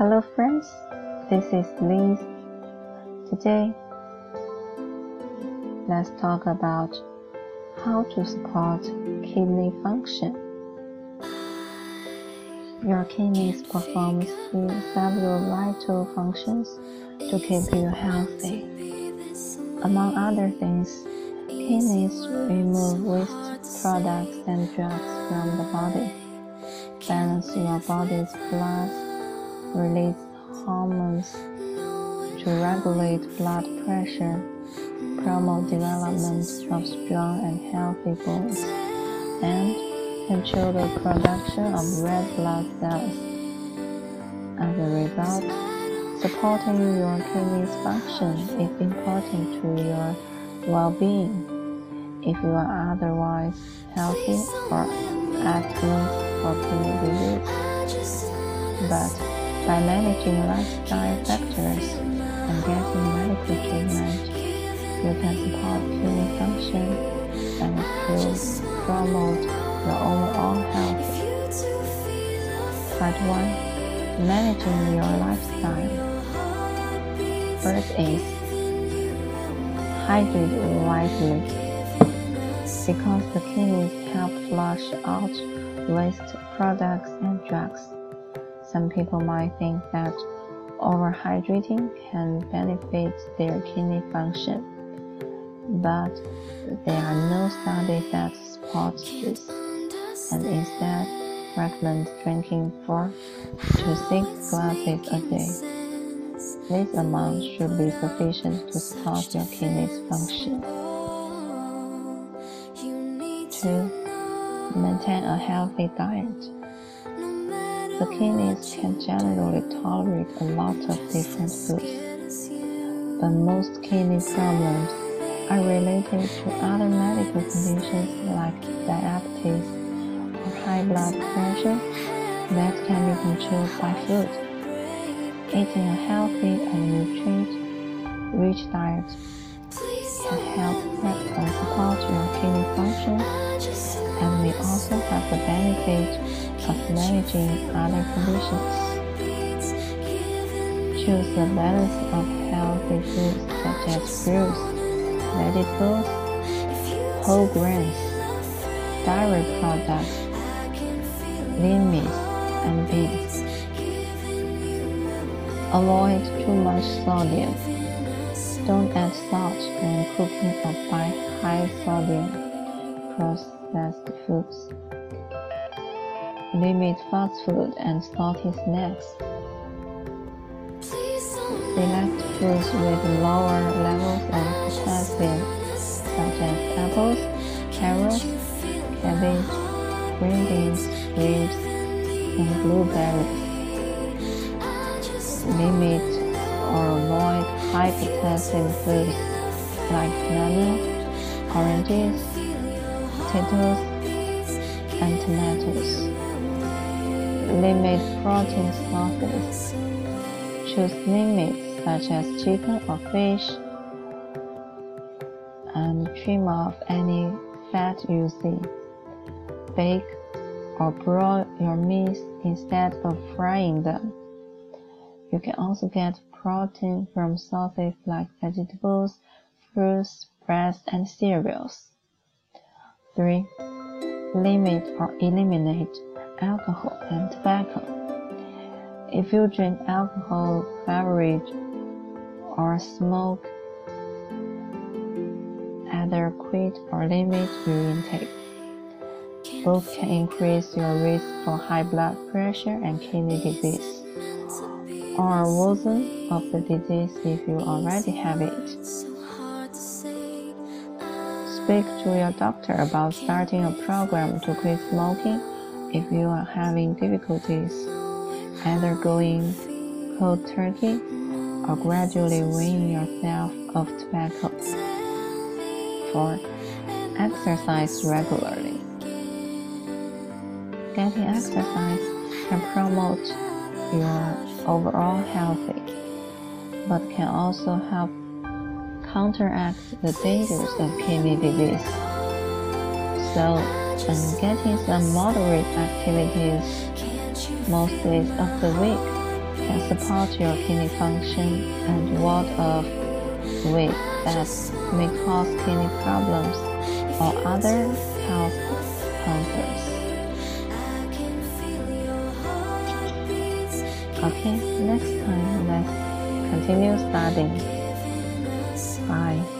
Hello, friends. This is Liz. Today, let's talk about how to support kidney function. Your kidneys perform several vital functions to keep you healthy. Among other things, kidneys remove waste products and drugs from the body, balance your body's blood, release hormones to regulate blood pressure, promote development of strong and healthy bones, and control the production of red blood cells. As a result, supporting your kidneys function is important to your well-being. If you are otherwise healthy or for kidney disease, but by managing lifestyle factors and getting medical treatment, you can support kidney function and improve, promote your overall health. Part 1 Managing your lifestyle. First is hydrate wisely because the kidneys help flush out waste products and drugs. Some people might think that overhydrating can benefit their kidney function, but there are no studies that support this, and instead recommend drinking 4 to 6 glasses a day. This amount should be sufficient to support your kidney's function. 2. Maintain a healthy diet. The kidneys can generally tolerate a lot of different foods, but most kidney problems are related to other medical conditions like diabetes or high blood pressure that can be controlled by food. Eating a healthy and nutrient-rich diet can help of managing other conditions. Choose a balance of healthy foods such as fruits, vegetables, whole grains, dairy products, lean meats, and beans. Avoid too much sodium. Don't add salt when cooking or buy high sodium processed foods. Limit fast food and salty snacks. Select foods with lower levels of potassium, such as apples, carrots, cabbage, green beans, grapes, and blueberries. Limit or avoid high potassium foods like bananas, oranges, potatoes, and tomatoes limit protein sources. Choose meats such as chicken or fish and trim off any fat you see. Bake or broil your meats instead of frying them. You can also get protein from sources like vegetables, fruits, breads, and cereals. 3. Limit or eliminate alcohol and tobacco. If you drink alcohol beverage or smoke, either quit or limit your intake. Both can increase your risk for high blood pressure and kidney disease, or worsen of the disease if you already have it. Speak to your doctor about starting a program to quit smoking if you are having difficulties, either going cold turkey or gradually weaning yourself off tobacco. 4. Exercise regularly. Getting exercise can promote your overall healthy, but can also help counteract the dangers of kidney disease. So, and getting some moderate activities most days of the week can support your kidney function and ward off weight that may cause kidney problems or other health concerns. Okay, next time let's continue studying. Bye.